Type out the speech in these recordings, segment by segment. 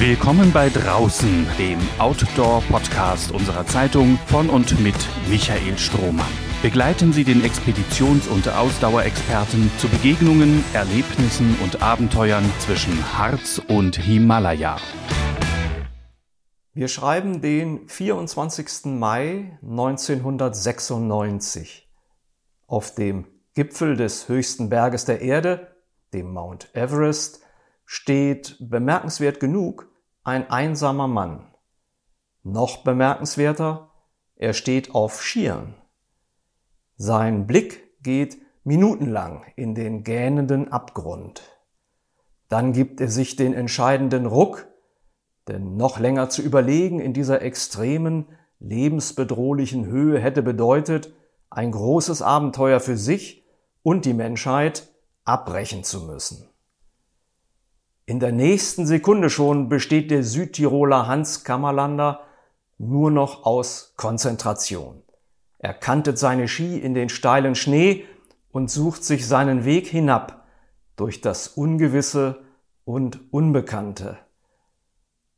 Willkommen bei Draußen, dem Outdoor-Podcast unserer Zeitung von und mit Michael Strohmann. Begleiten Sie den Expeditions- und Ausdauerexperten zu Begegnungen, Erlebnissen und Abenteuern zwischen Harz und Himalaya. Wir schreiben den 24. Mai 1996. Auf dem Gipfel des höchsten Berges der Erde, dem Mount Everest, steht bemerkenswert genug ein einsamer Mann. Noch bemerkenswerter, er steht auf Skiern. Sein Blick geht minutenlang in den gähnenden Abgrund. Dann gibt er sich den entscheidenden Ruck, denn noch länger zu überlegen in dieser extremen, lebensbedrohlichen Höhe hätte bedeutet, ein großes Abenteuer für sich und die Menschheit abbrechen zu müssen. In der nächsten Sekunde schon besteht der Südtiroler Hans Kammerlander nur noch aus Konzentration. Er kantet seine Ski in den steilen Schnee und sucht sich seinen Weg hinab durch das Ungewisse und Unbekannte.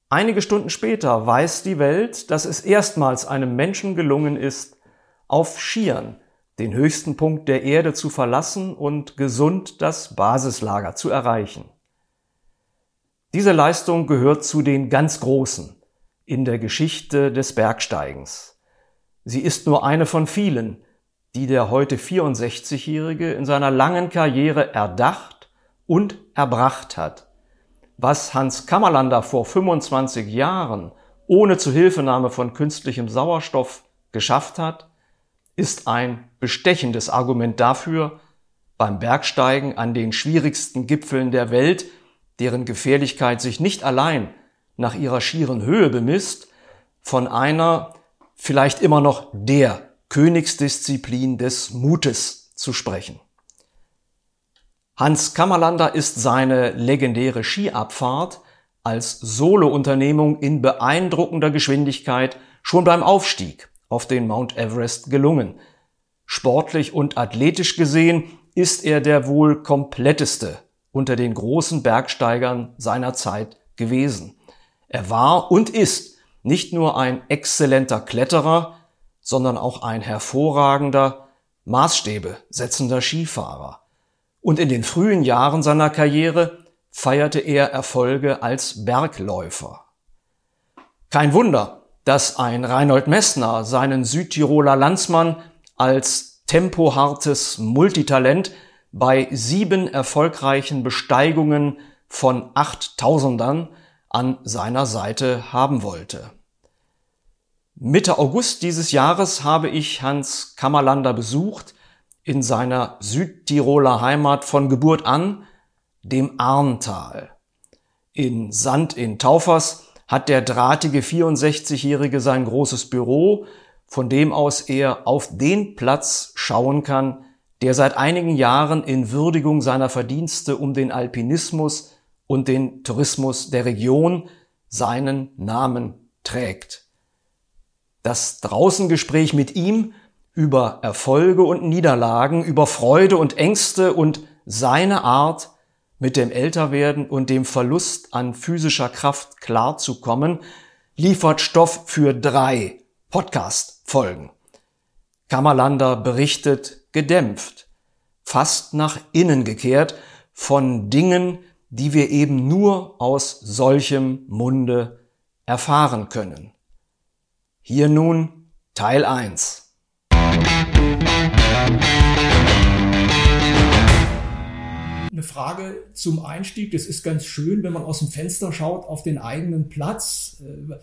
Einige Stunden später weiß die Welt, dass es erstmals einem Menschen gelungen ist, auf Skiern den höchsten Punkt der Erde zu verlassen und gesund das Basislager zu erreichen. Diese Leistung gehört zu den ganz Großen in der Geschichte des Bergsteigens. Sie ist nur eine von vielen, die der heute 64-Jährige in seiner langen Karriere erdacht und erbracht hat. Was Hans Kammerlander vor 25 Jahren ohne Zuhilfenahme von künstlichem Sauerstoff geschafft hat, ist ein bestechendes Argument dafür, beim Bergsteigen an den schwierigsten Gipfeln der Welt deren Gefährlichkeit sich nicht allein nach ihrer schieren Höhe bemisst, von einer, vielleicht immer noch der Königsdisziplin des Mutes zu sprechen. Hans Kammerlander ist seine legendäre Skiabfahrt als Solounternehmung in beeindruckender Geschwindigkeit schon beim Aufstieg auf den Mount Everest gelungen. Sportlich und athletisch gesehen ist er der wohl kompletteste unter den großen Bergsteigern seiner Zeit gewesen. Er war und ist nicht nur ein exzellenter Kletterer, sondern auch ein hervorragender, Maßstäbe setzender Skifahrer. Und in den frühen Jahren seiner Karriere feierte er Erfolge als Bergläufer. Kein Wunder, dass ein Reinhold Messner seinen Südtiroler Landsmann als tempohartes Multitalent bei sieben erfolgreichen Besteigungen von Achttausendern an seiner Seite haben wollte. Mitte August dieses Jahres habe ich Hans Kammerlander besucht in seiner Südtiroler Heimat von Geburt an, dem Arntal. In Sand in Taufers hat der drahtige 64-Jährige sein großes Büro, von dem aus er auf den Platz schauen kann, der seit einigen Jahren in Würdigung seiner Verdienste um den Alpinismus und den Tourismus der Region seinen Namen trägt. Das Draußengespräch mit ihm über Erfolge und Niederlagen, über Freude und Ängste und seine Art, mit dem Älterwerden und dem Verlust an physischer Kraft klarzukommen, liefert Stoff für drei Podcast-Folgen. Kammerlander berichtet gedämpft, fast nach innen gekehrt von Dingen, die wir eben nur aus solchem Munde erfahren können. Hier nun Teil 1. Eine Frage zum Einstieg. Das ist ganz schön, wenn man aus dem Fenster schaut auf den eigenen Platz. Äh,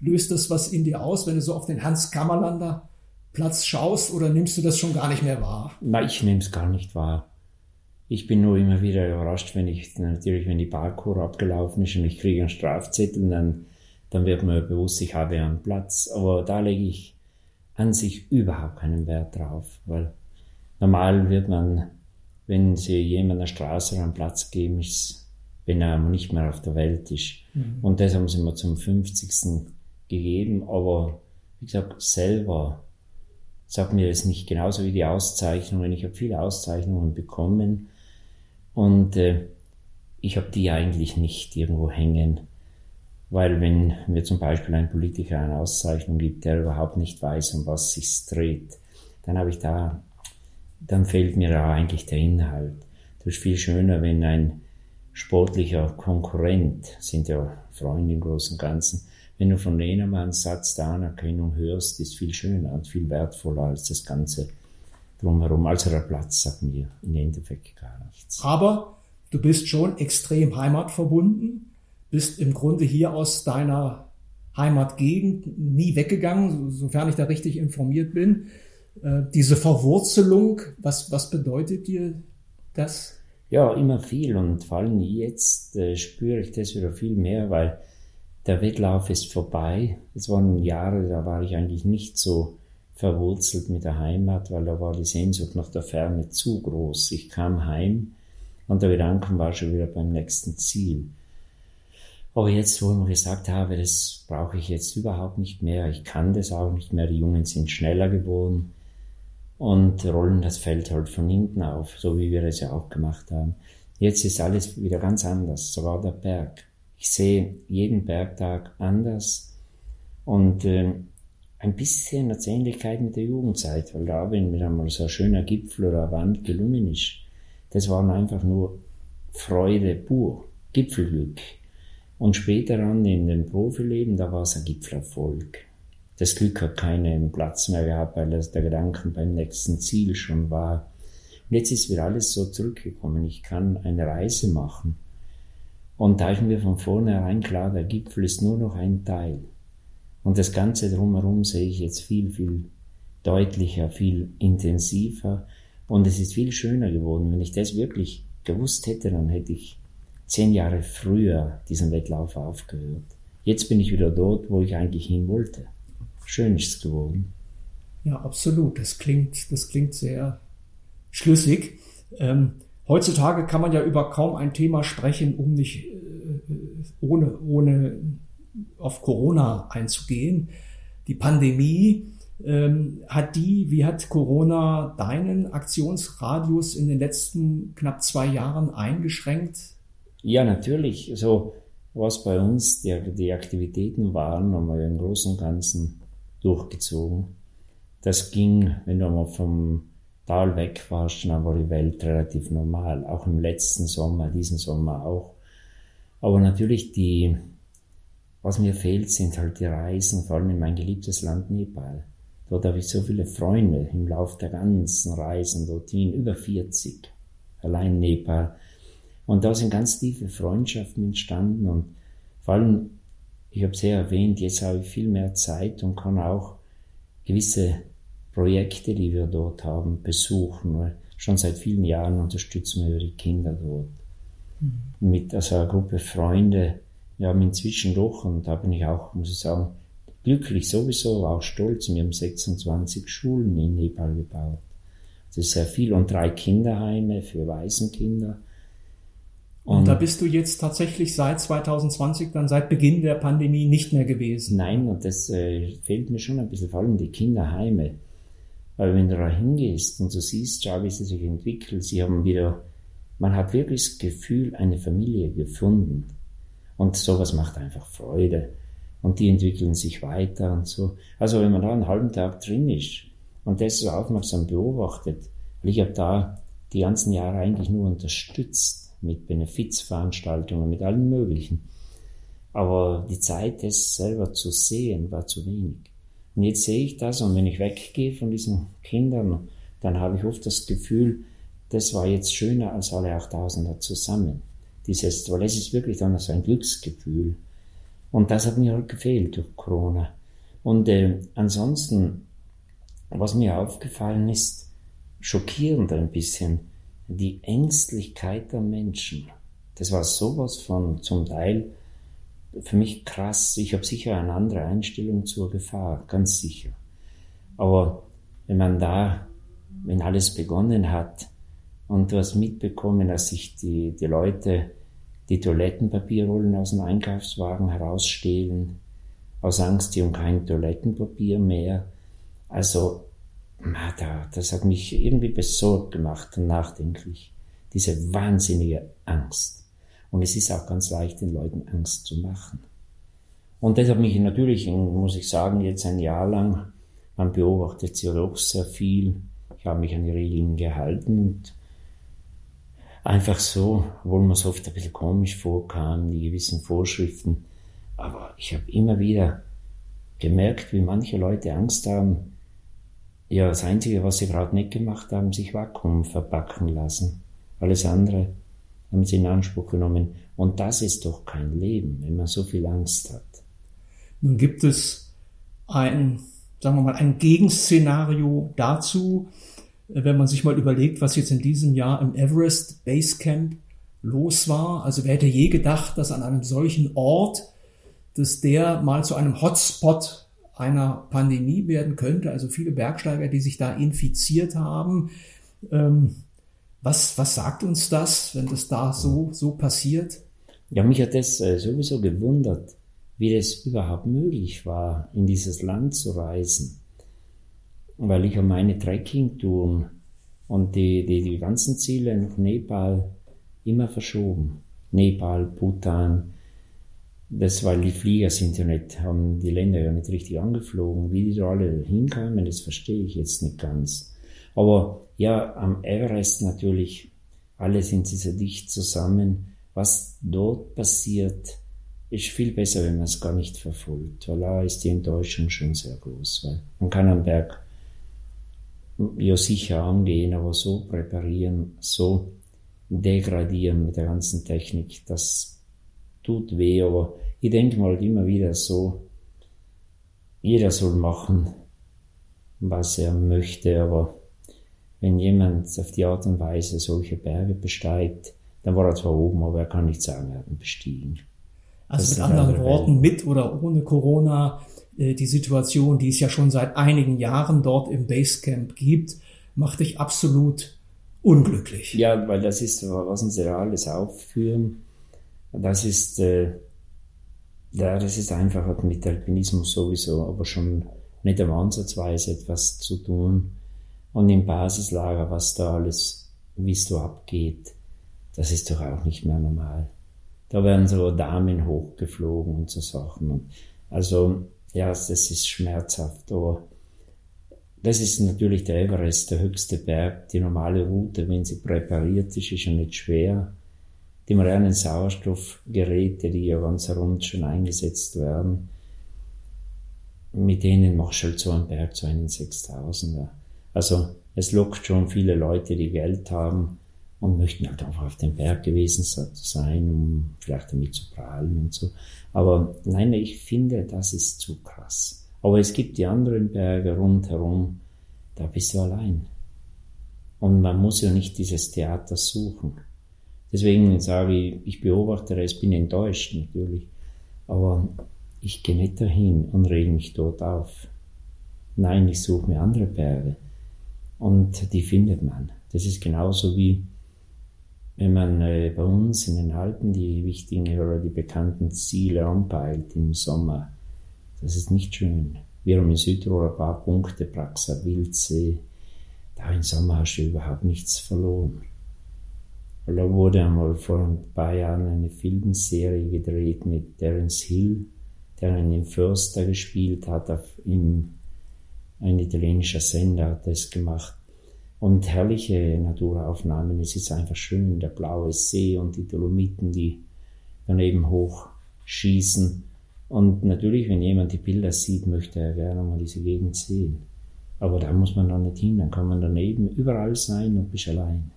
löst das was in dir aus, wenn du so auf den Hans Kammerlander Platz schaust oder nimmst du das schon gar nicht mehr wahr? Na, ich nehme es gar nicht wahr. Ich bin nur immer wieder überrascht, wenn ich natürlich, wenn die Parkour abgelaufen ist und ich kriege einen Strafzettel, dann, dann wird mir bewusst, ich habe einen Platz. Aber da lege ich an sich überhaupt keinen Wert drauf, weil normal wird man, wenn sie jemand eine Straße einen Platz geben, ist, wenn er nicht mehr auf der Welt ist. Mhm. Und das haben sie mir zum 50. gegeben, aber wie gesagt, selber sagt mir das nicht genauso wie die Auszeichnungen. Ich habe viele Auszeichnungen bekommen und äh, ich habe die eigentlich nicht irgendwo hängen. Weil wenn mir zum Beispiel ein Politiker eine Auszeichnung gibt, der überhaupt nicht weiß, um was sich dreht, dann habe ich da, dann fehlt mir da eigentlich der Inhalt. Das ist viel schöner, wenn ein sportlicher Konkurrent, sind ja Freunde im Großen und Ganzen, wenn du von einen Satz der Anerkennung hörst, ist viel schöner und viel wertvoller als das Ganze drumherum. Also der Platz sagt mir im Endeffekt gar nichts. Aber du bist schon extrem heimatverbunden, bist im Grunde hier aus deiner Heimatgegend nie weggegangen, sofern ich da richtig informiert bin. Äh, diese Verwurzelung, was, was bedeutet dir das? Ja, immer viel und vor allem jetzt äh, spüre ich das wieder viel mehr, weil der Wettlauf ist vorbei. Es waren Jahre, da war ich eigentlich nicht so verwurzelt mit der Heimat, weil da war die Sehnsucht nach der Ferne zu groß. Ich kam heim und der Gedanke war schon wieder beim nächsten Ziel. Aber jetzt, wo ich mir gesagt habe, das brauche ich jetzt überhaupt nicht mehr, ich kann das auch nicht mehr, die Jungen sind schneller geworden und rollen das Feld halt von hinten auf, so wie wir es ja auch gemacht haben. Jetzt ist alles wieder ganz anders, sogar der Berg. Ich sehe jeden Bergtag anders und äh, ein bisschen eine Ähnlichkeit mit der Jugendzeit, weil da, wenn mir einmal so ein schöner Gipfel oder eine Wand gelungen ist, das waren einfach nur Freude pur, Gipfelglück. Und später dann in dem Profileben, da war es ein Gipfelerfolg. Das Glück hat keinen Platz mehr gehabt, weil das der Gedanke beim nächsten Ziel schon war. Und jetzt ist wieder alles so zurückgekommen. Ich kann eine Reise machen. Und da ist mir von vornherein klar, der Gipfel ist nur noch ein Teil. Und das Ganze drumherum sehe ich jetzt viel, viel deutlicher, viel intensiver. Und es ist viel schöner geworden. Wenn ich das wirklich gewusst hätte, dann hätte ich zehn Jahre früher diesen Wettlauf aufgehört. Jetzt bin ich wieder dort, wo ich eigentlich hin wollte. Schön ist es geworden. Ja, absolut. Das klingt, das klingt sehr schlüssig. Ähm, heutzutage kann man ja über kaum ein Thema sprechen, um nicht äh, ohne, ohne auf Corona einzugehen. Die Pandemie, ähm, hat die, wie hat Corona deinen Aktionsradius in den letzten knapp zwei Jahren eingeschränkt? Ja, natürlich. So, was bei uns die, die Aktivitäten waren, haben wir im Großen und Ganzen durchgezogen. Das ging, wenn du mal vom Tal weg warst, dann war die Welt relativ normal. Auch im letzten Sommer, diesen Sommer auch. Aber natürlich die, was mir fehlt, sind halt die Reisen, vor allem in mein geliebtes Land Nepal. Dort habe ich so viele Freunde im Laufe der ganzen Reisen dorthin, über 40, allein Nepal. Und da sind ganz tiefe Freundschaften entstanden und vor allem, ich habe es ja erwähnt, jetzt habe ich viel mehr Zeit und kann auch gewisse Projekte, die wir dort haben, besuchen. Weil schon seit vielen Jahren unterstützen wir die Kinder dort. Mhm. Mit also einer Gruppe Freunde, wir haben inzwischen doch, und da bin ich auch, muss ich sagen, glücklich sowieso, auch stolz. Wir haben 26 Schulen in Nepal gebaut. Das ist sehr viel und drei Kinderheime für Waisenkinder. Und, und da bist du jetzt tatsächlich seit 2020, dann seit Beginn der Pandemie nicht mehr gewesen. Nein, und das äh, fehlt mir schon ein bisschen, vor allem die Kinderheime. Weil wenn du da hingehst und du siehst, schau, wie sie sich entwickelt, sie haben wieder, man hat wirklich das Gefühl, eine Familie gefunden. Und sowas macht einfach Freude. Und die entwickeln sich weiter und so. Also wenn man da einen halben Tag drin ist und das so aufmerksam beobachtet, weil ich habe da die ganzen Jahre eigentlich nur unterstützt mit Benefizveranstaltungen, mit allen möglichen. Aber die Zeit, das selber zu sehen, war zu wenig. Und jetzt sehe ich das und wenn ich weggehe von diesen Kindern, dann habe ich oft das Gefühl, das war jetzt schöner als alle 8000er zusammen dieses, weil es ist wirklich dann so ein Glücksgefühl. Und das hat mir halt gefehlt durch Corona. Und äh, ansonsten, was mir aufgefallen ist, schockierend ein bisschen, die Ängstlichkeit der Menschen. Das war sowas von zum Teil für mich krass. Ich habe sicher eine andere Einstellung zur Gefahr, ganz sicher. Aber wenn man da, wenn alles begonnen hat, und du hast mitbekommen, dass sich die, die Leute die Toilettenpapierrollen aus dem Einkaufswagen herausstehlen, aus Angst, die haben kein Toilettenpapier mehr. Also, das hat mich irgendwie besorgt gemacht und nachdenklich. Diese wahnsinnige Angst. Und es ist auch ganz leicht, den Leuten Angst zu machen. Und das hat mich natürlich, muss ich sagen, jetzt ein Jahr lang, man beobachtet sie doch sehr viel. Ich habe mich an die Regeln gehalten und einfach so, obwohl mir es oft ein bisschen komisch vorkam, die gewissen Vorschriften. Aber ich habe immer wieder gemerkt, wie manche Leute Angst haben. Ja, das Einzige, was sie gerade nicht gemacht haben, sich Vakuum verpacken lassen. Alles andere haben sie in Anspruch genommen. Und das ist doch kein Leben, wenn man so viel Angst hat. Nun gibt es ein, sagen wir mal, ein Gegenszenario dazu, wenn man sich mal überlegt, was jetzt in diesem Jahr im Everest Basecamp los war. Also wer hätte je gedacht, dass an einem solchen Ort, dass der mal zu einem Hotspot einer Pandemie werden könnte. Also viele Bergsteiger, die sich da infiziert haben. Ähm, was, was sagt uns das, wenn das da so, so passiert? Ja, mich hat das äh, sowieso gewundert, wie das überhaupt möglich war, in dieses Land zu reisen. Weil ich habe meine Trekking-Touren und die, die, die ganzen Ziele nach Nepal immer verschoben. Nepal, Bhutan, das, weil die Flieger sind ja nicht, haben die Länder ja nicht richtig angeflogen. Wie die da alle hinkamen, das verstehe ich jetzt nicht ganz. Aber ja, am Everest natürlich, alle sind sie so dicht zusammen. Was dort passiert, ist viel besser, wenn man es gar nicht verfolgt, weil da ist die Enttäuschung schon sehr groß, weil man kann am Berg ja sicher angehen, aber so präparieren, so degradieren mit der ganzen Technik, das tut weh, aber ich denke mal immer wieder so, jeder soll machen, was er möchte, aber wenn jemand auf die Art und Weise solche Berge besteigt, dann war er zwar oben, aber er kann nicht sagen, er hat ihn bestiegen. Also mit anderen Worten, mit oder ohne Corona, äh, die Situation, die es ja schon seit einigen Jahren dort im Basecamp gibt, macht dich absolut unglücklich. Ja, weil das ist, was uns ja alles aufführen, das ist, äh, ja, das ist einfach mit Alpinismus sowieso, aber schon nicht am Ansatzweise etwas zu tun und im Basislager, was da alles, wie es da abgeht, das ist doch auch nicht mehr normal. Da werden so Damen hochgeflogen und so Sachen. Also, ja, das ist schmerzhaft, aber das ist natürlich der Everest, der höchste Berg. Die normale Route, wenn sie präpariert ist, ist ja nicht schwer. Die modernen Sauerstoffgeräte, die ja ganz rund schon eingesetzt werden, mit denen machst du halt so einen Berg zu einen 6000er. Also es lockt schon viele Leute, die Geld haben und möchten halt einfach auf dem Berg gewesen sein, um vielleicht damit zu prahlen und so. Aber nein, ich finde, das ist zu krass. Aber es gibt die anderen Berge rundherum, da bist du allein. Und man muss ja nicht dieses Theater suchen. Deswegen sage ich, ich beobachte es, bin enttäuscht natürlich. Aber ich gehe nicht dahin und rege mich dort auf. Nein, ich suche mir andere Berge. Und die findet man. Das ist genauso wie wenn man äh, bei uns in den Alpen die wichtigen oder die bekannten Ziele anpeilt im Sommer. Das ist nicht schön. Wir haben in Südtirol ein paar Punkte, Praxa, Wildsee. Da im Sommer hast du überhaupt nichts verloren. Weil da wurde einmal vor ein paar Jahren eine Filmserie gedreht mit Terence Hill, der einen Förster gespielt hat auf, im ein italienischer Sender hat das gemacht. Und herrliche Naturaufnahmen. Es ist einfach schön, der blaue See und die Dolomiten, die daneben hochschießen. Und natürlich, wenn jemand die Bilder sieht, möchte er gerne mal diese Gegend sehen. Aber da muss man dann nicht hin, dann kann man daneben überall sein und bist allein.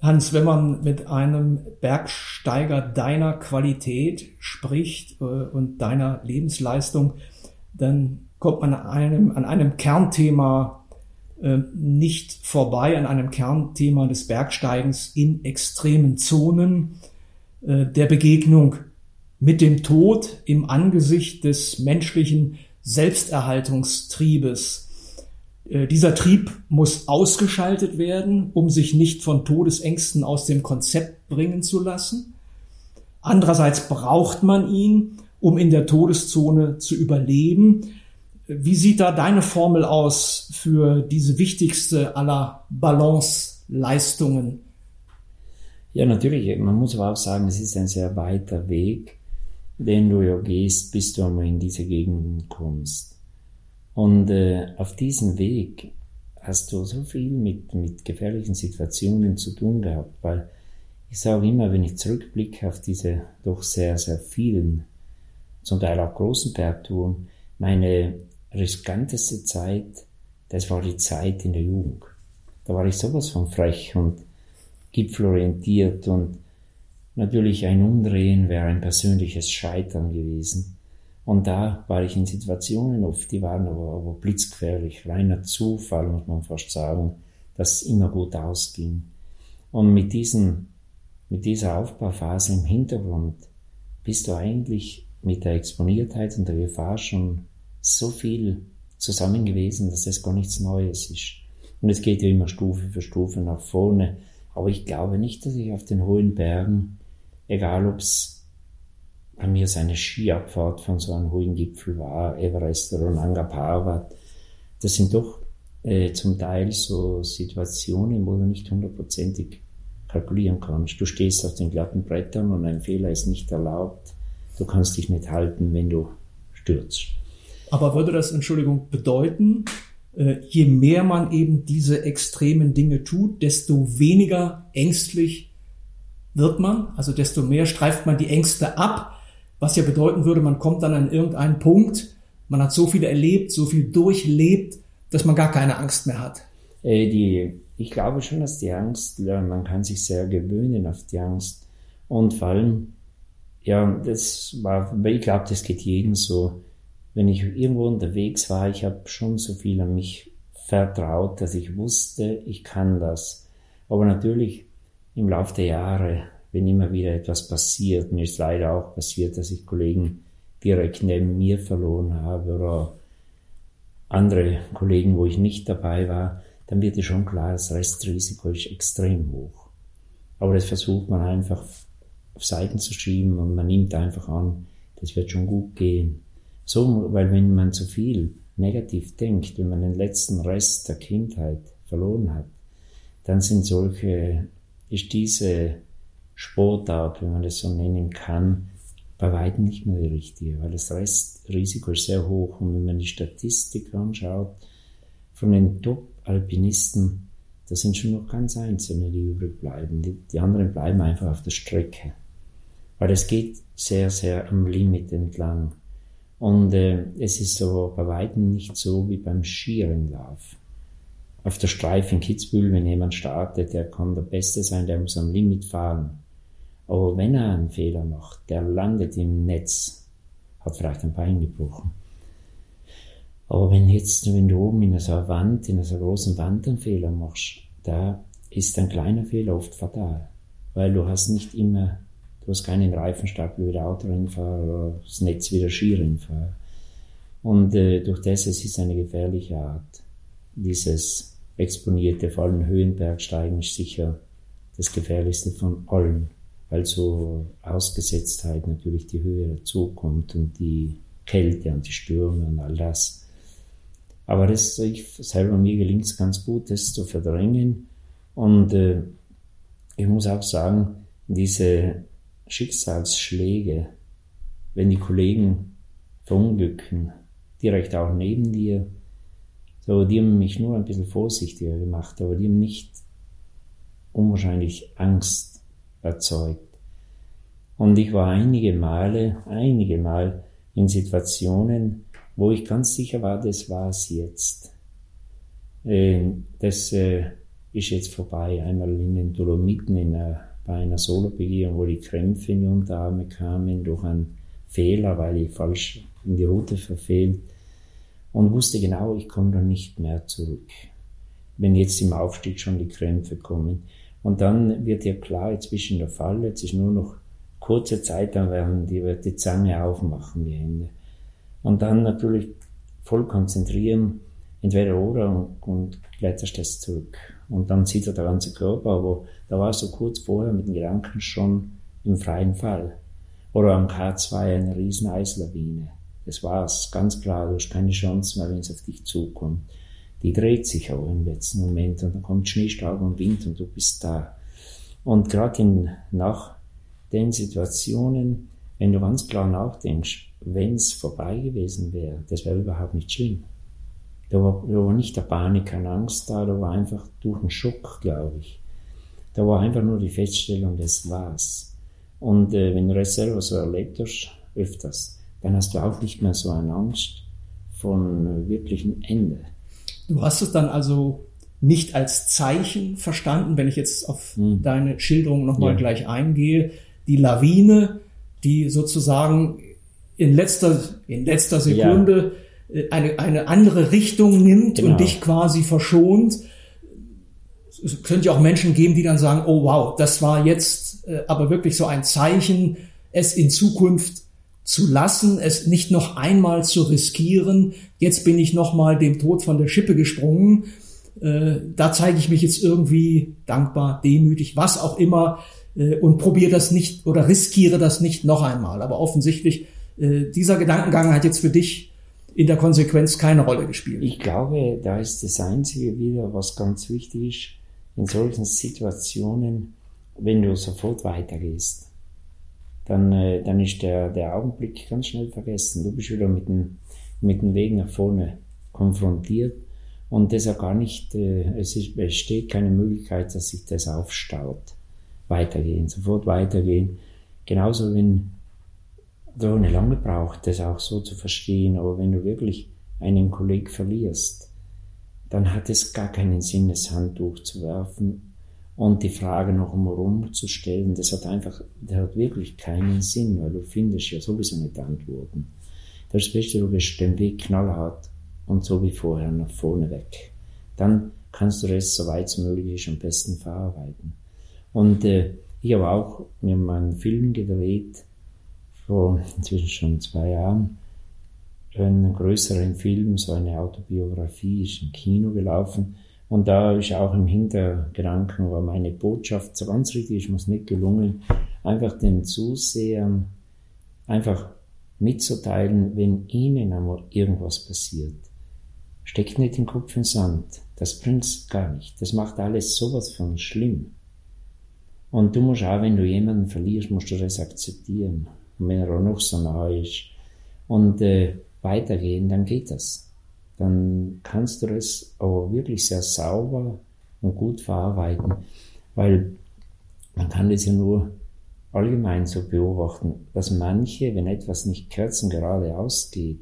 Hans, wenn man mit einem Bergsteiger deiner Qualität spricht äh, und deiner Lebensleistung, dann kommt man an einem, an einem Kernthema äh, nicht vorbei, an einem Kernthema des Bergsteigens in extremen Zonen, äh, der Begegnung mit dem Tod im Angesicht des menschlichen Selbsterhaltungstriebes. Äh, dieser Trieb muss ausgeschaltet werden, um sich nicht von Todesängsten aus dem Konzept bringen zu lassen. Andererseits braucht man ihn, um in der Todeszone zu überleben. Wie sieht da deine Formel aus für diese wichtigste aller Balance-Leistungen? Ja, natürlich. Man muss aber auch sagen, es ist ein sehr weiter Weg. den du ja gehst, bis du einmal in diese Gegend kommst. Und äh, auf diesem Weg hast du so viel mit, mit gefährlichen Situationen zu tun gehabt, weil ich sage immer, wenn ich zurückblicke auf diese doch sehr, sehr vielen, zum Teil auch großen Bergtouren, meine riskanteste Zeit, das war die Zeit in der Jugend. Da war ich sowas von frech und gipfelorientiert und natürlich ein Umdrehen wäre ein persönliches Scheitern gewesen. Und da war ich in Situationen oft, die waren aber, aber blitzgefährlich, reiner Zufall, muss man fast sagen, dass es immer gut ausging. Und mit diesen, mit dieser Aufbauphase im Hintergrund bist du eigentlich mit der Exponiertheit und der Gefahr schon so viel zusammen gewesen, dass es gar nichts Neues ist. Und es geht ja immer Stufe für Stufe nach vorne. Aber ich glaube nicht, dass ich auf den hohen Bergen, egal ob es bei mir seine Skiabfahrt von so einem hohen Gipfel war, Everest oder Nanga Parbat, das sind doch äh, zum Teil so Situationen, wo du nicht hundertprozentig kalkulieren kannst. Du stehst auf den glatten Brettern und ein Fehler ist nicht erlaubt. Du kannst dich nicht halten, wenn du stürzt. Aber würde das, Entschuldigung, bedeuten, äh, je mehr man eben diese extremen Dinge tut, desto weniger ängstlich wird man, also desto mehr streift man die Ängste ab, was ja bedeuten würde, man kommt dann an irgendeinen Punkt, man hat so viel erlebt, so viel durchlebt, dass man gar keine Angst mehr hat. Äh, die, ich glaube schon, dass die Angst, man kann sich sehr gewöhnen auf die Angst. Und vor allem, ja, das war, ich glaube, das geht jedem so wenn ich irgendwo unterwegs war, ich habe schon so viel an mich vertraut, dass ich wusste, ich kann das. Aber natürlich im Laufe der Jahre, wenn immer wieder etwas passiert, mir ist leider auch passiert, dass ich Kollegen direkt neben mir verloren habe oder andere Kollegen, wo ich nicht dabei war, dann wird dir schon klar, das Restrisiko ist extrem hoch. Aber das versucht man einfach auf Seiten zu schieben und man nimmt einfach an, das wird schon gut gehen. So, weil wenn man zu viel negativ denkt, wenn man den letzten Rest der Kindheit verloren hat, dann sind solche, ist diese Sportart, wenn man das so nennen kann, bei weitem nicht mehr die richtige, weil das Restrisiko ist sehr hoch. Und wenn man die Statistik anschaut, von den Top-Alpinisten, da sind schon noch ganz einzelne, die übrig bleiben. Die, die anderen bleiben einfach auf der Strecke. Weil es geht sehr, sehr am Limit entlang. Und äh, es ist so bei weitem nicht so wie beim Skirennlauf. Auf der Streife in Kitzbühel, wenn jemand startet, der kann der Beste sein, der muss am Limit fahren. Aber wenn er einen Fehler macht, der landet im Netz, hat vielleicht ein Bein gebrochen. Aber wenn jetzt, wenn du oben in so einer Wand, in so einer großen Wand einen Fehler machst, da ist ein kleiner Fehler oft fatal. Weil du hast nicht immer hast keinen Reifenstapel wie der Autorennfahrer oder das Netz wie der Skirennfahrer. Und äh, durch das es ist eine gefährliche Art. Dieses exponierte, vor allem Höhenbergsteigen ist sicher das gefährlichste von allen, weil so Ausgesetztheit natürlich die Höhe dazukommt und die Kälte und die Stürme und all das. Aber das, ich selber mir gelingt es ganz gut, das zu verdrängen. Und äh, ich muss auch sagen, diese Schicksalsschläge, wenn die Kollegen verunglücken, direkt auch neben dir, so, die haben mich nur ein bisschen vorsichtiger gemacht, aber die haben nicht unwahrscheinlich Angst erzeugt. Und ich war einige Male, einige Mal in Situationen, wo ich ganz sicher war, das war es jetzt. Ähm, das äh, ist jetzt vorbei. Einmal in den Dolomiten in einer bei einer Solobegehung, wo die Krämpfe in die Unterarme kamen durch einen Fehler, weil ich falsch in die Route verfehlt und wusste genau, ich komme dann nicht mehr zurück, wenn jetzt im Aufstieg schon die Krämpfe kommen. Und dann wird ja klar, jetzt bist du in der Falle, jetzt ist nur noch kurze Zeit, dann werden die, wird die Zange aufmachen, die Hände. Und dann natürlich voll konzentrieren, entweder oder und, und das zurück. Und dann zieht er der ganze Körper, aber da war so kurz vorher mit den Gedanken schon im freien Fall. Oder am K2 eine riesen Eislawine. Das war's, ganz klar, du hast keine Chance mehr, wenn es auf dich zukommt. Die dreht sich auch im letzten Moment und dann kommt Schneestaub und Wind und du bist da. Und gerade in, nach den Situationen wenn du ganz klar nachdenkst, wenn es vorbei gewesen wäre, das wäre überhaupt nicht schlimm. Da war, da war nicht der Panik, keine Angst da, da war einfach durch den Schock, glaube ich. Da war einfach nur die Feststellung, das war's. Und äh, wenn du das selber so erlebt hast, öfters, dann hast du auch nicht mehr so eine Angst von äh, wirklichem Ende. Du hast es dann also nicht als Zeichen verstanden, wenn ich jetzt auf hm. deine Schilderung nochmal ja. gleich eingehe. Die Lawine, die sozusagen in letzter, in letzter Sekunde ja. Äh, eine, eine andere Richtung nimmt genau. und dich quasi verschont. Es könnte ja auch Menschen geben, die dann sagen, oh wow, das war jetzt äh, aber wirklich so ein Zeichen, es in Zukunft zu lassen, es nicht noch einmal zu riskieren. Jetzt bin ich noch mal dem Tod von der Schippe gesprungen. Äh, da zeige ich mich jetzt irgendwie dankbar, demütig, was auch immer äh, und probiere das nicht oder riskiere das nicht noch einmal. Aber offensichtlich, äh, dieser Gedankengang hat jetzt für dich in der Konsequenz keine Rolle gespielt. Ich glaube, da ist das Einzige wieder, was ganz wichtig ist, in solchen Situationen, wenn du sofort weitergehst, dann, äh, dann ist der, der Augenblick ganz schnell vergessen. Du bist wieder mit dem, mit dem Weg nach vorne konfrontiert und deshalb gar nicht, äh, es besteht keine Möglichkeit, dass sich das aufstaut. Weitergehen, sofort weitergehen. Genauso wenn du eine lange braucht, das auch so zu verstehen, aber wenn du wirklich einen Kollegen verlierst, dann hat es gar keinen Sinn, das Handtuch zu werfen und die Frage noch einmal zu stellen. Das hat einfach, das hat wirklich keinen Sinn, weil du findest ja sowieso nicht Antworten. Das Beste, du bist den Weg knallhart und so wie vorher nach vorne weg. Dann kannst du das, so weit es möglich ist, am besten verarbeiten. Und äh, ich habe auch mir mal einen Film gedreht, vor inzwischen schon zwei Jahren, einen größeren Film, so eine Autobiografie, ist im Kino gelaufen. Und da ist auch im Hintergedanken, war meine Botschaft, so ganz richtig ist mir nicht gelungen, einfach den Zusehern einfach mitzuteilen, wenn ihnen einmal irgendwas passiert. Steckt nicht den Kopf in Sand. Das bringt's gar nicht. Das macht alles sowas von schlimm. Und du musst auch, wenn du jemanden verlierst, musst du das akzeptieren. Und wenn er auch noch so nahe ist und äh, weitergehen, dann geht das. Dann kannst du das aber wirklich sehr sauber und gut verarbeiten, weil man kann das ja nur allgemein so beobachten, dass manche, wenn etwas nicht kerzengerade ausgeht,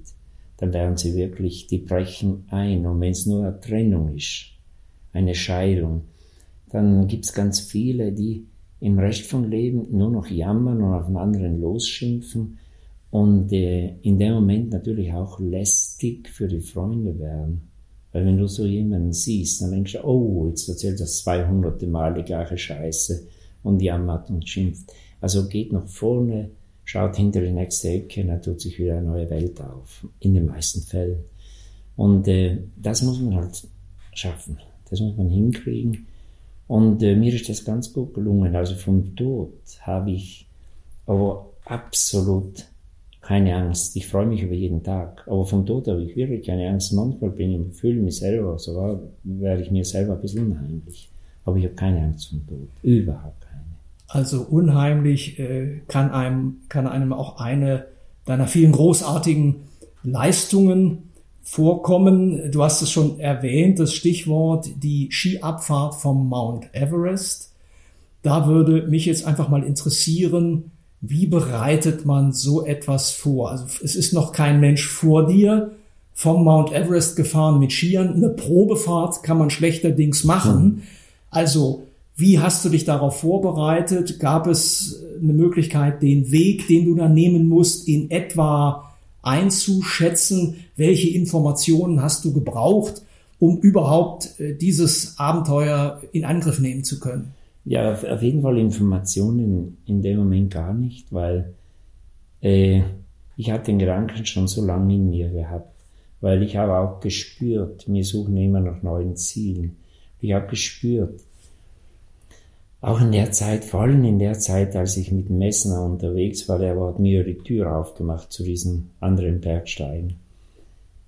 dann werden sie wirklich, die brechen ein. Und wenn es nur eine Trennung ist, eine Scheidung, dann gibt es ganz viele, die im Rest vom Leben nur noch jammern und auf den anderen losschimpfen und äh, in dem Moment natürlich auch lästig für die Freunde werden. Weil wenn du so jemanden siehst, dann denkst du, oh, jetzt erzählt das 200. Mal die gleiche Scheiße und jammert und schimpft. Also geht nach vorne, schaut hinter die nächste Ecke, dann tut sich wieder eine neue Welt auf. In den meisten Fällen. Und äh, das muss man halt schaffen. Das muss man hinkriegen. Und äh, mir ist das ganz gut gelungen. Also vom Tod habe ich aber absolut keine Angst. Ich freue mich über jeden Tag. Aber vom Tod habe ich wirklich keine Angst. Manchmal bin ich, fühle mich selber, sogar werde ich mir selber ein bisschen unheimlich. Aber ich habe keine Angst vom Tod. Überhaupt also unheimlich äh, kann einem, kann einem auch eine deiner vielen großartigen Leistungen vorkommen. Du hast es schon erwähnt, das Stichwort die Skiabfahrt vom Mount Everest. Da würde mich jetzt einfach mal interessieren, wie bereitet man so etwas vor? Also es ist noch kein Mensch vor dir vom Mount Everest gefahren mit Skiern. Eine Probefahrt kann man schlechterdings machen. Hm. Also wie hast du dich darauf vorbereitet? Gab es eine Möglichkeit, den Weg, den du dann nehmen musst, in etwa einzuschätzen? Welche Informationen hast du gebraucht, um überhaupt äh, dieses Abenteuer in Angriff nehmen zu können? Ja, auf jeden Fall Informationen in dem Moment gar nicht, weil äh, ich hatte den Gedanken schon so lange in mir gehabt, weil ich habe auch gespürt, wir suchen immer nach neuen Zielen. Ich habe gespürt, auch in der Zeit, vor allem in der Zeit, als ich mit Messner unterwegs war, der hat mir die Tür aufgemacht zu diesen anderen Bergsteigen.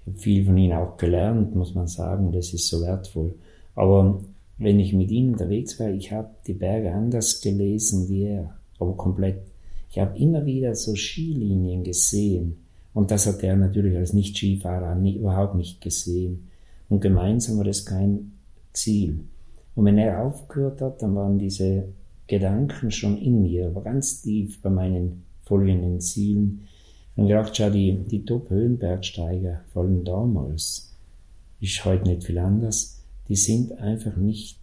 Ich habe viel von ihm auch gelernt, muss man sagen, das ist so wertvoll. Aber wenn ich mit ihm unterwegs war, ich habe die Berge anders gelesen wie er, aber komplett. Ich habe immer wieder so Skilinien gesehen. Und das hat er natürlich als Nicht-Skifahrer überhaupt nicht gesehen. Und gemeinsam war das kein Ziel. Und wenn er aufgehört hat, dann waren diese Gedanken schon in mir, war ganz tief bei meinen folgenden Zielen. Und gedacht, schau, die, die Top-Höhenbergsteiger, vor allem damals, ist heute nicht viel anders, die sind einfach nicht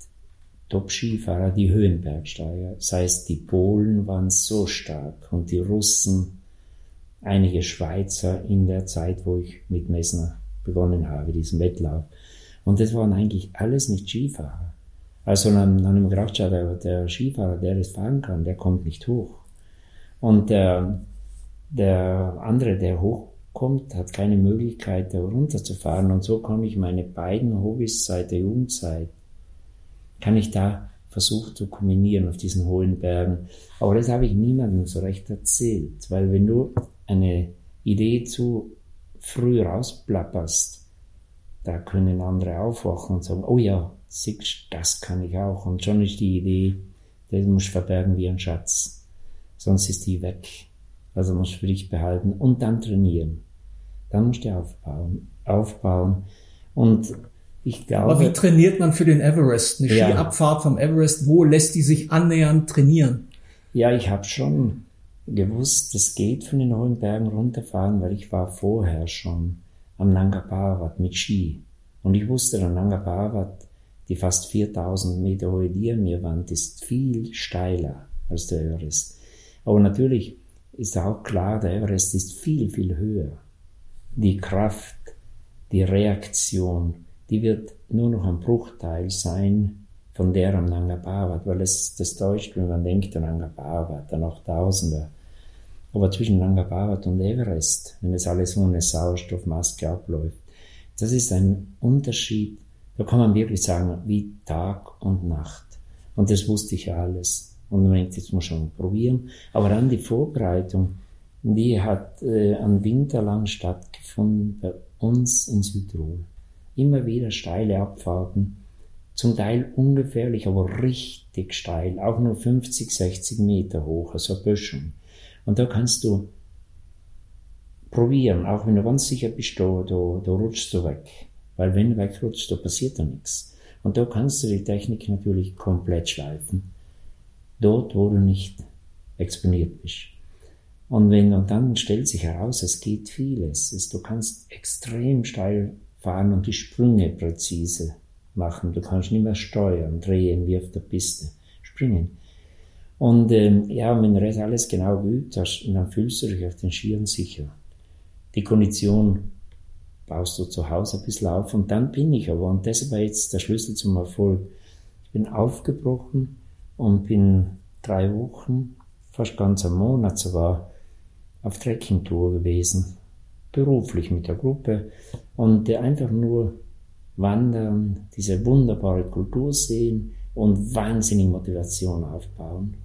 Top-Skifahrer, die Höhenbergsteiger. Das heißt, die Polen waren so stark und die Russen, einige Schweizer in der Zeit, wo ich mit Messner begonnen habe, diesen Wettlauf. Und das waren eigentlich alles nicht Skifahrer. Also dann, dann haben wir gedacht, ja, der, der Skifahrer, der das fahren kann, der kommt nicht hoch. Und der, der andere, der hochkommt, hat keine Möglichkeit, da runterzufahren. Und so komme ich meine beiden Hobbys seit der Jugendzeit kann ich da versucht zu kombinieren auf diesen hohen Bergen. Aber das habe ich niemandem so recht erzählt, weil wenn du eine Idee zu früh rausplapperst, da können andere aufwachen und sagen, oh ja, siehst, das kann ich auch. Und schon ist die Idee, das musst du verbergen wie ein Schatz. Sonst ist die weg. Also musst du für dich behalten und dann trainieren. Dann musst du aufbauen, aufbauen. Und ich glaube, Aber wie trainiert man für den Everest? Eine ja. Skiabfahrt vom Everest, wo lässt die sich annähernd trainieren? Ja, ich habe schon gewusst, es geht von den hohen Bergen runterfahren, weil ich war vorher schon am Nanga Parbat mit Ski. Und ich wusste, der Nanga Parbat, die fast 4000 Meter hohe Diamirwand, ist viel steiler als der Everest. Aber natürlich ist auch klar, der Everest ist viel, viel höher. Die Kraft, die Reaktion, die wird nur noch ein Bruchteil sein von der am Nanga Parbat, weil es das täuscht, wenn man denkt an Nanga Parbat, dann noch Tausende. Aber zwischen Nanga Parbat und Everest, wenn es alles ohne Sauerstoffmaske abläuft, das ist ein Unterschied, da kann man wirklich sagen, wie Tag und Nacht. Und das wusste ich ja alles. Und man denkt, jetzt muss man probieren. Aber dann die Vorbereitung, die hat äh, an Winter lang stattgefunden bei uns in Südtirol immer wieder steile Abfahrten, zum Teil ungefährlich, aber richtig steil, auch nur 50, 60 Meter hoch, also Böschung. Und da kannst du probieren, auch wenn du ganz sicher bist, da, da, da rutschst du weg. Weil wenn du wegrutschst, da passiert da nichts. Und da kannst du die Technik natürlich komplett schleifen. Dort, wo du nicht exponiert bist. Und wenn, und dann stellt sich heraus, es geht vieles. Es, du kannst extrem steil fahren und die Sprünge präzise machen. Du kannst nicht mehr steuern, drehen wie auf der Piste, springen. Und ähm, ja, wenn du das alles genau geübt hast, dann fühlst du dich auf den Skiern sicher. Die Kondition baust du zu Hause ein bisschen auf und dann bin ich aber, und das war jetzt der Schlüssel zum Erfolg. Ich bin aufgebrochen und bin drei Wochen, fast ganz einen Monat sogar, auf Trekkingtour gewesen beruflich mit der Gruppe und einfach nur wandern, diese wunderbare Kultur sehen und wahnsinnig Motivation aufbauen.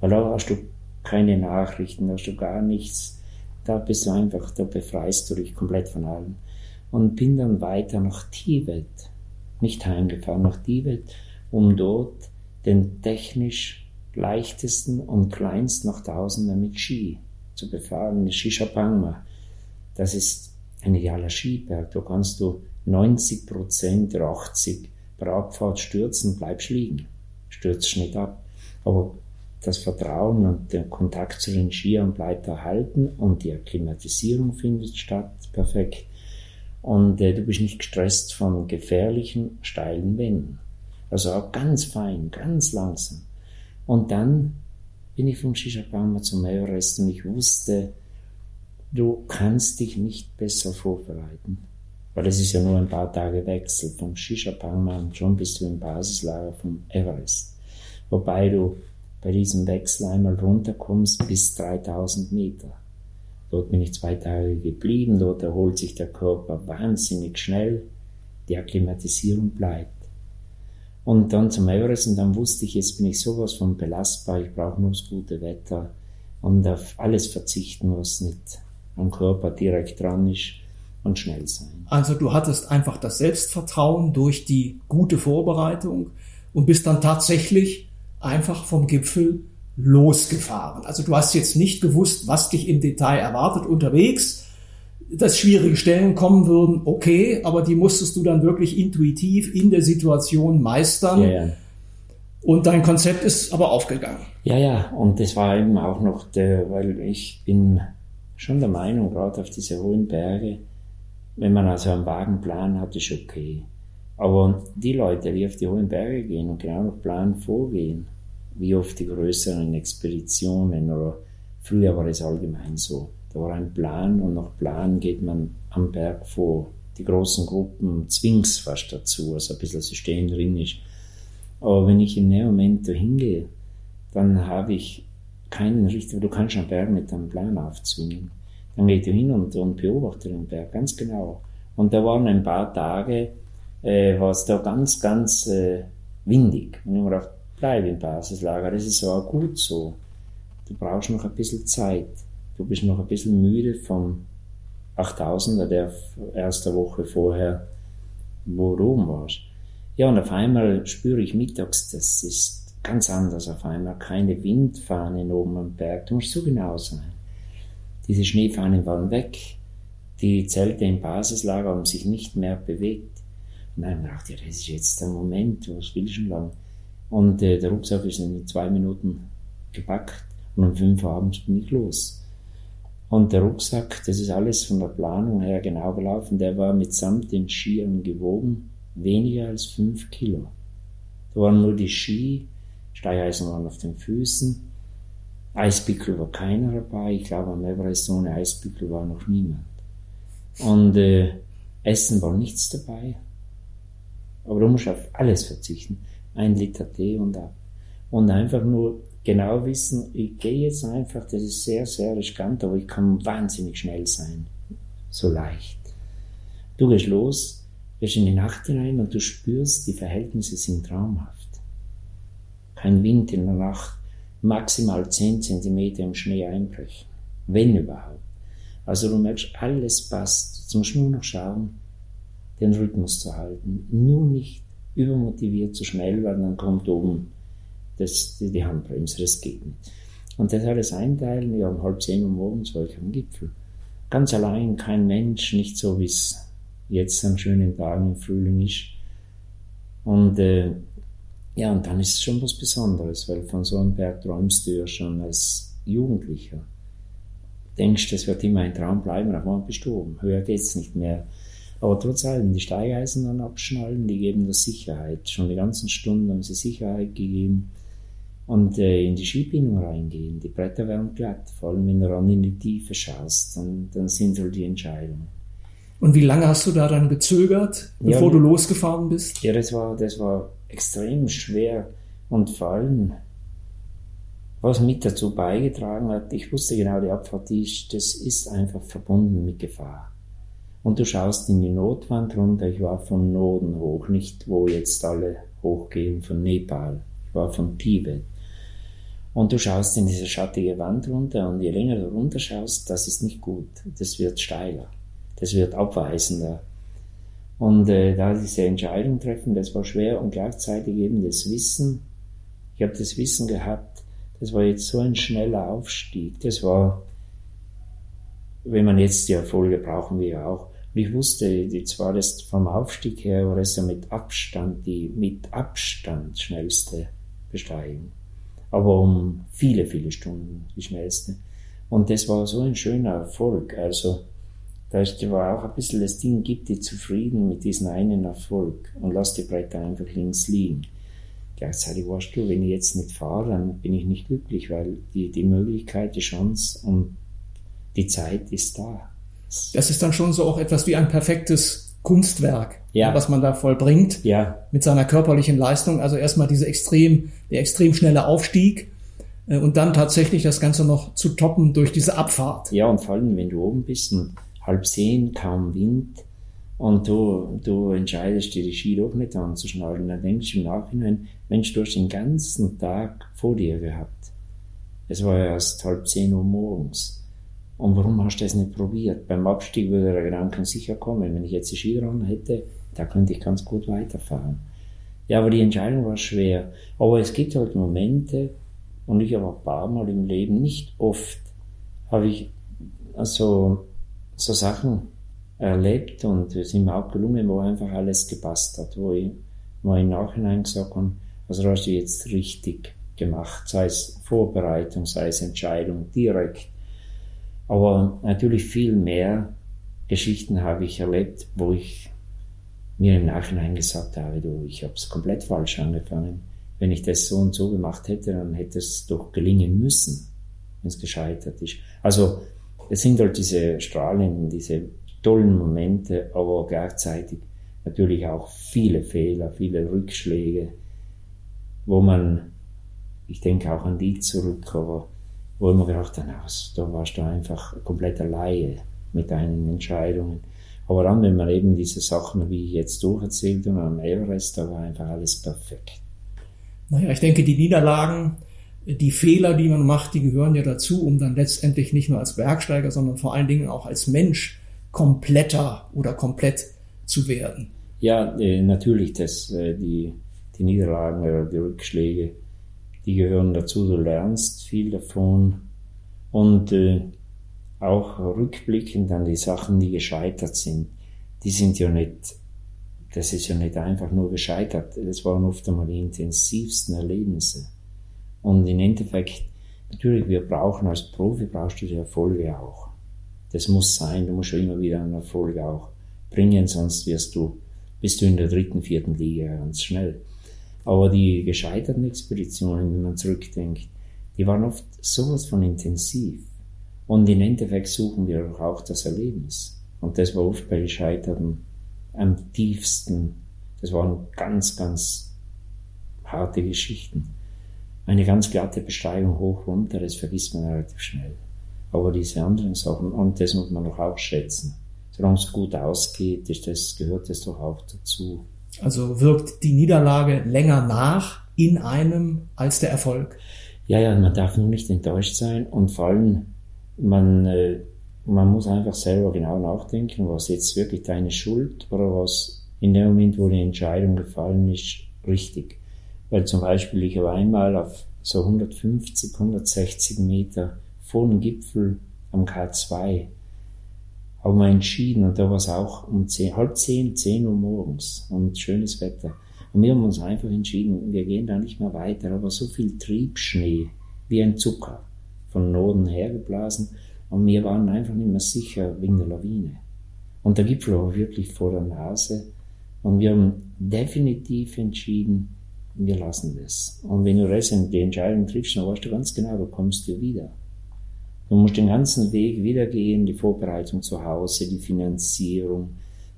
Weil da hast du keine Nachrichten, da hast du gar nichts. Da bist du einfach, da befreist du dich komplett von allem. Und bin dann weiter nach Tibet, nicht heimgefahren, nach Tibet, um dort den technisch leichtesten und kleinsten nach Tausender mit Ski zu befahren, Shishapangma. Das ist ein idealer Skiberg. Da kannst du 90 Prozent oder 80 bei der stürzen, bleibst liegen. Stürzt nicht ab. Aber das Vertrauen und der Kontakt zu den Skiern bleibt erhalten und die Akklimatisierung findet statt. Perfekt. Und äh, du bist nicht gestresst von gefährlichen, steilen Wänden. Also auch ganz fein, ganz langsam. Und dann bin ich vom Shishapangma zum Everest und ich wusste, du kannst dich nicht besser vorbereiten. Weil es ist ja nur ein paar Tage Wechsel vom Shisha-Pangman schon bis du im Basislager vom Everest. Wobei du bei diesem Wechsel einmal runterkommst bis 3000 Meter. Dort bin ich zwei Tage geblieben, dort erholt sich der Körper wahnsinnig schnell, die Akklimatisierung bleibt. Und dann zum Everest und dann wusste ich, jetzt bin ich sowas von belastbar, ich brauche nur das gute Wetter und auf alles verzichten, was nicht am Körper direkt dran ist und schnell sein. Also du hattest einfach das Selbstvertrauen durch die gute Vorbereitung und bist dann tatsächlich einfach vom Gipfel losgefahren. Also du hast jetzt nicht gewusst, was dich im Detail erwartet unterwegs, dass schwierige Stellen kommen würden, okay, aber die musstest du dann wirklich intuitiv in der Situation meistern. Ja, ja. Und dein Konzept ist aber aufgegangen. Ja, ja, und das war eben auch noch der, weil ich bin schon der Meinung, gerade auf diese hohen Berge, wenn man also einen Wagenplan hat, ist okay. Aber die Leute, die auf die hohen Berge gehen und genau nach Plan vorgehen, wie oft die größeren Expeditionen oder früher war es allgemein so. Da war ein Plan und nach Plan geht man am Berg vor. Die großen Gruppen zwingst fast dazu, also ein bisschen System drin ist. Aber wenn ich in dem Moment da hingehe, dann habe ich keinen richtigen, du kannst einen Berg mit einem Plan aufzwingen. Dann geht du hin und, und beobachte den Berg ganz genau. Und da waren ein paar Tage, äh, war es da ganz, ganz äh, windig. Und ich habe gedacht, bleib im Basislager, das ist aber gut so. Du brauchst noch ein bisschen Zeit. Du bist noch ein bisschen müde vom 8000er, der erste Woche vorher, wo du oben warst. Ja, und auf einmal spüre ich mittags, das ist ganz anders auf einmal. Keine Windfahnen oben am Berg. Du musst so genau sein. Diese Schneefahnen waren weg. Die Zelte im Basislager haben sich nicht mehr bewegt. Und dann dachte ich, das ist jetzt der Moment, was will ich schon lang? Und äh, der Rucksack ist in zwei Minuten gepackt und um fünf Uhr abends bin ich los. Und der Rucksack, das ist alles von der Planung her genau gelaufen, der war mitsamt den Skiern gewogen, weniger als fünf Kilo. Da waren nur die Ski, Steigeisen waren auf den Füßen, Eisbickel war keiner dabei, ich glaube am Everest ohne Eisbickel war noch niemand. Und äh, Essen war nichts dabei, aber du musst auf alles verzichten ein Liter Tee und ab. Und einfach nur genau wissen, ich gehe jetzt einfach, das ist sehr, sehr riskant, aber ich kann wahnsinnig schnell sein. So leicht. Du gehst los, gehst in die Nacht hinein und du spürst, die Verhältnisse sind traumhaft. Kein Wind in der Nacht, maximal 10 cm im Schnee einbrechen. Wenn überhaupt. Also du merkst, alles passt. Jetzt musst du nur noch schauen, den Rhythmus zu halten. Nur nicht übermotiviert, zu schnell, weil dann kommt oben das, die, die Handbremse, das geht nicht. Und das alles einteilen, ja, um halb zehn Uhr morgens war ich am Gipfel. Ganz allein, kein Mensch, nicht so wie es jetzt an schönen Tagen im Frühling ist. Und äh, ja, und dann ist es schon was Besonderes, weil von so einem Berg träumst du ja schon als Jugendlicher. Denkst, das wird immer ein Traum bleiben, aber bist du oben. Höher geht's nicht mehr. Aber trotz allem, die Steigeisen dann abschnallen, die geben das Sicherheit. Schon die ganzen Stunden haben sie Sicherheit gegeben. Und äh, in die Skibindung reingehen, die Bretter werden glatt, vor allem wenn du ran in die Tiefe schaust, dann, dann sind so die Entscheidungen. Und wie lange hast du da dann gezögert, bevor ja, du losgefahren bist? Ja, das war, das war extrem schwer und vor allem, was mit dazu beigetragen hat, ich wusste genau, die Abfahrt, die ist, das ist einfach verbunden mit Gefahr und du schaust in die Notwand runter. Ich war von Noden hoch, nicht wo jetzt alle hochgehen von Nepal. Ich war von Tibet. Und du schaust in diese schattige Wand runter und je länger du runter schaust, das ist nicht gut. Das wird steiler. Das wird abweisender. Und äh, da diese Entscheidung treffen, das war schwer und gleichzeitig eben das Wissen. Ich habe das Wissen gehabt, das war jetzt so ein schneller Aufstieg. Das war, wenn man jetzt die Erfolge brauchen wir ja auch, ich wusste, jetzt war das vom Aufstieg her, war es ja mit Abstand die mit Abstand schnellste Besteigung. Aber um viele, viele Stunden die schnellste. Und das war so ein schöner Erfolg. Also, da war auch ein bisschen das Ding, gib dir zufrieden mit diesem einen Erfolg und lass die Bretter einfach links liegen. Gleichzeitig warst du, wenn ich jetzt nicht fahre, dann bin ich nicht glücklich, weil die, die Möglichkeit, die Chance und die Zeit ist da das ist dann schon so auch etwas wie ein perfektes Kunstwerk, ja. was man da vollbringt ja. mit seiner körperlichen Leistung. Also erstmal diese extrem, der extrem schnelle Aufstieg äh, und dann tatsächlich das Ganze noch zu toppen durch diese Abfahrt. Ja, und vor allem, wenn du oben bist und halb zehn, kaum Wind und du, du entscheidest dir die Ski doch nicht anzuschnallen, dann denkst du im Nachhinein, Mensch, du hast den ganzen Tag vor dir gehabt. Es war erst halb zehn Uhr morgens. Und warum hast du das nicht probiert? Beim Abstieg würde der Gedanke sicher kommen. Wenn ich jetzt die Ski dran hätte, da könnte ich ganz gut weiterfahren. Ja, aber die Entscheidung war schwer. Aber es gibt halt Momente, Und ich habe ein paar Mal im Leben, nicht oft, habe ich also so Sachen erlebt und es sind mir auch gelungen, wo einfach alles gepasst hat, wo ich mal im Nachhinein gesagt habe, also hast du jetzt richtig gemacht, sei es Vorbereitung, sei es Entscheidung, direkt. Aber natürlich viel mehr Geschichten habe ich erlebt, wo ich mir im Nachhinein gesagt habe, du, ich habe es komplett falsch angefangen. Wenn ich das so und so gemacht hätte, dann hätte es doch gelingen müssen, wenn es gescheitert ist. Also es sind halt diese strahlenden, diese tollen Momente, aber gleichzeitig natürlich auch viele Fehler, viele Rückschläge, wo man, ich denke auch an die zurück, aber wo ich mir gedacht habe, da warst du einfach komplett alleine mit deinen Entscheidungen. Aber dann, wenn man eben diese Sachen, wie ich jetzt durcherzählt und am Everest, da war einfach alles perfekt. Naja, ich denke, die Niederlagen, die Fehler, die man macht, die gehören ja dazu, um dann letztendlich nicht nur als Bergsteiger, sondern vor allen Dingen auch als Mensch kompletter oder komplett zu werden. Ja, äh, natürlich, das, äh, die, die Niederlagen oder die Rückschläge, die gehören dazu. Du lernst viel davon und äh, auch rückblickend an die Sachen, die gescheitert sind. Die sind ja nicht, das ist ja nicht einfach nur gescheitert. Das waren oft einmal die intensivsten Erlebnisse. Und im Endeffekt, natürlich, wir brauchen als Profi, brauchst du die Erfolge auch. Das muss sein, du musst ja immer wieder einen Erfolg auch bringen, sonst wirst du, bist du in der dritten, vierten Liga ganz schnell. Aber die gescheiterten Expeditionen, wenn man zurückdenkt, die waren oft sowas von intensiv. Und im Endeffekt suchen wir auch das Erlebnis. Und das war oft bei Gescheiterten am tiefsten. Das waren ganz, ganz harte Geschichten. Eine ganz glatte Besteigung hoch runter, das vergisst man relativ schnell. Aber diese anderen Sachen, und das muss man doch auch schätzen. Solange es gut ausgeht, ist das, gehört das doch auch dazu. Also wirkt die Niederlage länger nach in einem als der Erfolg? Ja, ja, man darf nur nicht enttäuscht sein und vor allem, man, äh, man muss einfach selber genau nachdenken, was jetzt wirklich deine Schuld oder was in dem Moment, wo die Entscheidung gefallen ist, richtig. Weil zum Beispiel ich war einmal auf so 150, 160 Meter vor dem Gipfel am K2 haben wir entschieden und da war es auch um 10, halb zehn, zehn Uhr morgens und schönes Wetter. Und wir haben uns einfach entschieden, wir gehen da nicht mehr weiter, aber so viel Triebschnee wie ein Zucker von Norden hergeblasen und wir waren einfach nicht mehr sicher wegen der Lawine. Und der Gipfel war wirklich vor der Nase und wir haben definitiv entschieden, wir lassen das. Und wenn du die Entscheidung triffst, dann weißt du ganz genau, du kommst dir wieder. Du musst den ganzen Weg wieder gehen, die Vorbereitung zu Hause, die Finanzierung,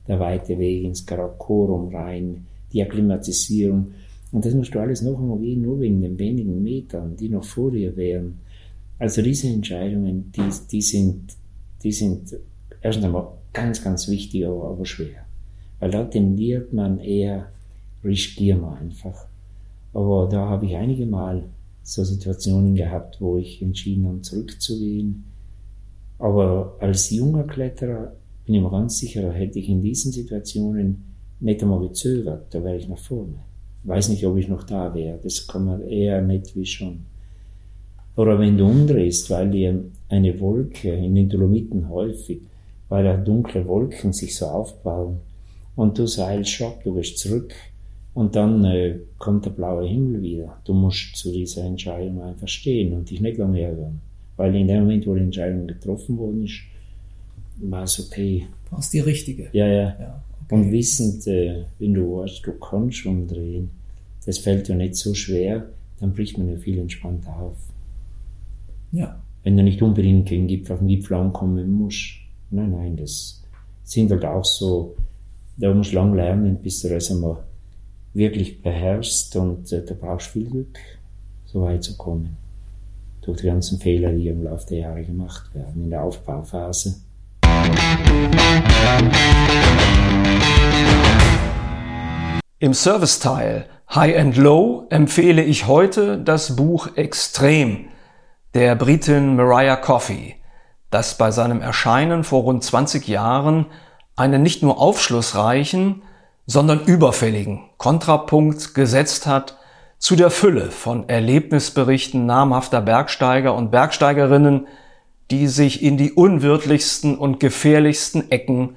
der weite Weg ins Karakorum rein, die Akklimatisierung. Und das musst du alles noch einmal gehen, nur wegen den wenigen Metern, die noch vor dir wären. Also diese Entscheidungen, die, die sind, die sind erst einmal ganz, ganz wichtig, aber, aber schwer. Weil da tendiert man eher, riskieren wir einfach. Aber da habe ich einige Mal so Situationen gehabt, wo ich entschieden habe, zurückzugehen. Aber als junger Kletterer bin ich mir ganz sicher, da hätte ich in diesen Situationen nicht einmal gezögert, da wäre ich nach vorne. Weiß nicht, ob ich noch da wäre, das kann man eher nicht wie schon. Oder wenn du umdrehst, weil dir eine Wolke in den Dolomiten häufig, weil da dunkle Wolken sich so aufbauen und du seilst schock, du gehst zurück, und dann äh, kommt der blaue Himmel wieder. Du musst zu dieser Entscheidung einfach stehen und dich nicht lange ärgern. Weil in dem Moment, wo die Entscheidung getroffen worden ist, war es okay. War es die richtige? Ja, ja. ja okay. Und wissend, äh, wenn du weißt, du kannst umdrehen, das fällt dir nicht so schwer, dann bricht man ja viel entspannter auf. Ja. Wenn du nicht unbedingt gegen Gipfel, auf den Gipfel ankommen musst. Nein, nein, das sind halt auch so, da musst du lang lernen, bis du das einmal wirklich beherrschst und äh, da brauchst du viel Glück, so weit zu kommen. Durch die ganzen Fehler, die im Laufe der Jahre gemacht werden, in der Aufbauphase. Im Serviceteil High and Low empfehle ich heute das Buch Extrem der Britin Mariah Coffey, das bei seinem Erscheinen vor rund 20 Jahren einen nicht nur aufschlussreichen, sondern überfälligen Kontrapunkt gesetzt hat zu der Fülle von Erlebnisberichten namhafter Bergsteiger und Bergsteigerinnen, die sich in die unwirtlichsten und gefährlichsten Ecken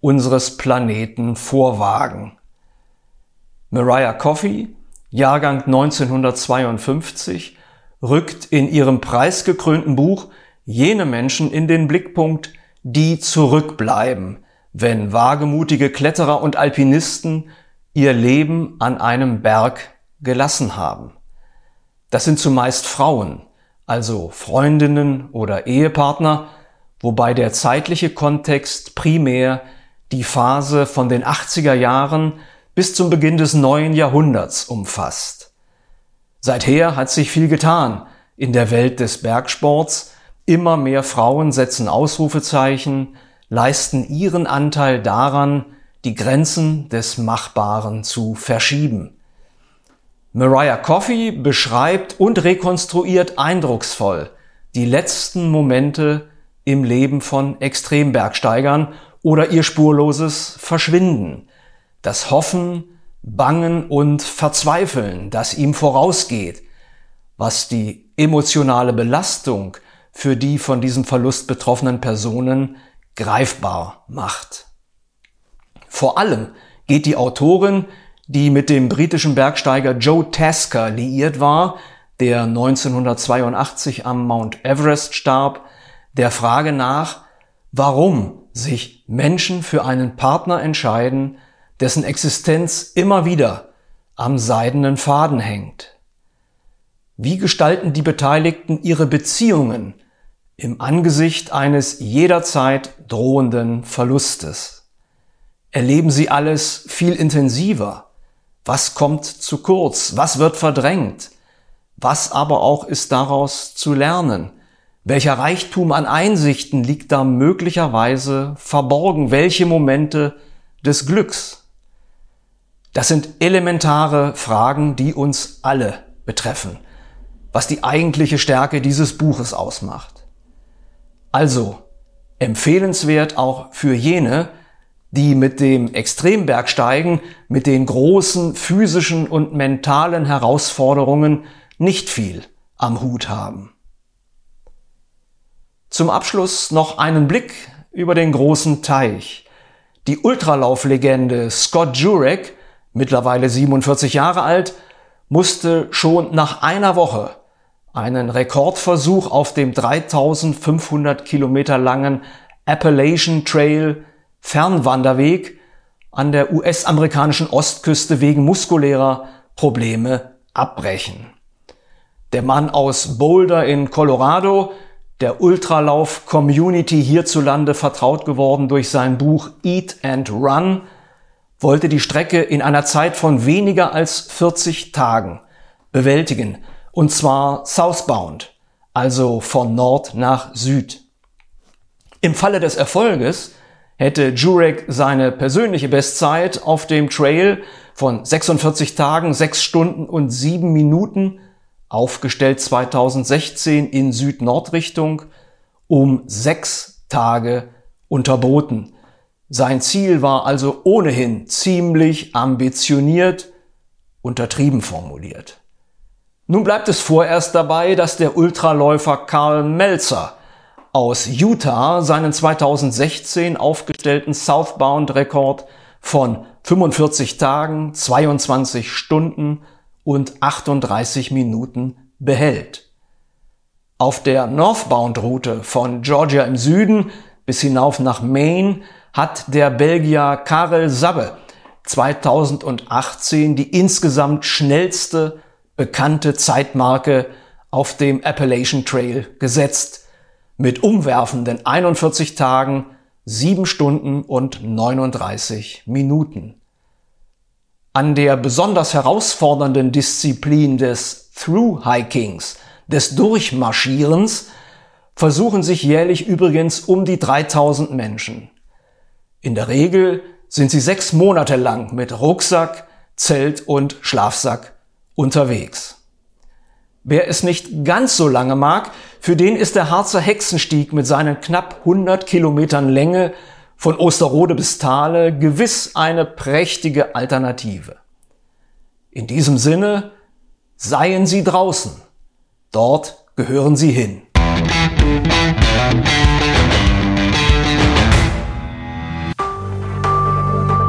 unseres Planeten vorwagen. Mariah Coffey, Jahrgang 1952, rückt in ihrem preisgekrönten Buch jene Menschen in den Blickpunkt, die zurückbleiben, wenn wagemutige Kletterer und Alpinisten ihr Leben an einem Berg gelassen haben. Das sind zumeist Frauen, also Freundinnen oder Ehepartner, wobei der zeitliche Kontext primär die Phase von den 80er Jahren bis zum Beginn des neuen Jahrhunderts umfasst. Seither hat sich viel getan in der Welt des Bergsports. Immer mehr Frauen setzen Ausrufezeichen, leisten ihren Anteil daran, die Grenzen des Machbaren zu verschieben. Mariah Coffey beschreibt und rekonstruiert eindrucksvoll die letzten Momente im Leben von Extrembergsteigern oder ihr spurloses Verschwinden, das Hoffen, Bangen und Verzweifeln, das ihm vorausgeht, was die emotionale Belastung für die von diesem Verlust betroffenen Personen greifbar macht. Vor allem geht die Autorin die mit dem britischen Bergsteiger Joe Tasker liiert war, der 1982 am Mount Everest starb, der Frage nach, warum sich Menschen für einen Partner entscheiden, dessen Existenz immer wieder am seidenen Faden hängt. Wie gestalten die Beteiligten ihre Beziehungen im Angesicht eines jederzeit drohenden Verlustes? Erleben sie alles viel intensiver? Was kommt zu kurz? Was wird verdrängt? Was aber auch ist daraus zu lernen? Welcher Reichtum an Einsichten liegt da möglicherweise verborgen? Welche Momente des Glücks? Das sind elementare Fragen, die uns alle betreffen, was die eigentliche Stärke dieses Buches ausmacht. Also empfehlenswert auch für jene, die mit dem Extrembergsteigen, mit den großen physischen und mentalen Herausforderungen nicht viel am Hut haben. Zum Abschluss noch einen Blick über den großen Teich. Die Ultralauflegende Scott Jurek, mittlerweile 47 Jahre alt, musste schon nach einer Woche einen Rekordversuch auf dem 3500 Kilometer langen Appalachian Trail Fernwanderweg an der US-amerikanischen Ostküste wegen muskulärer Probleme abbrechen. Der Mann aus Boulder in Colorado, der Ultralauf-Community hierzulande vertraut geworden durch sein Buch Eat and Run, wollte die Strecke in einer Zeit von weniger als 40 Tagen bewältigen, und zwar southbound, also von Nord nach Süd. Im Falle des Erfolges hätte Jurek seine persönliche Bestzeit auf dem Trail von 46 Tagen, 6 Stunden und 7 Minuten, aufgestellt 2016 in Süd-Nord-Richtung, um 6 Tage unterboten. Sein Ziel war also ohnehin ziemlich ambitioniert, untertrieben formuliert. Nun bleibt es vorerst dabei, dass der Ultraläufer Karl Melzer aus Utah seinen 2016 aufgestellten Southbound-Rekord von 45 Tagen, 22 Stunden und 38 Minuten behält. Auf der Northbound-Route von Georgia im Süden bis hinauf nach Maine hat der Belgier Karel Sabbe 2018 die insgesamt schnellste bekannte Zeitmarke auf dem Appalachian Trail gesetzt mit umwerfenden 41 Tagen, 7 Stunden und 39 Minuten. An der besonders herausfordernden Disziplin des Through-Hikings, des Durchmarschierens, versuchen sich jährlich übrigens um die 3000 Menschen. In der Regel sind sie sechs Monate lang mit Rucksack, Zelt und Schlafsack unterwegs. Wer es nicht ganz so lange mag, für den ist der Harzer Hexenstieg mit seinen knapp 100 Kilometern Länge von Osterode bis Thale gewiss eine prächtige Alternative. In diesem Sinne Seien Sie draußen. Dort gehören Sie hin.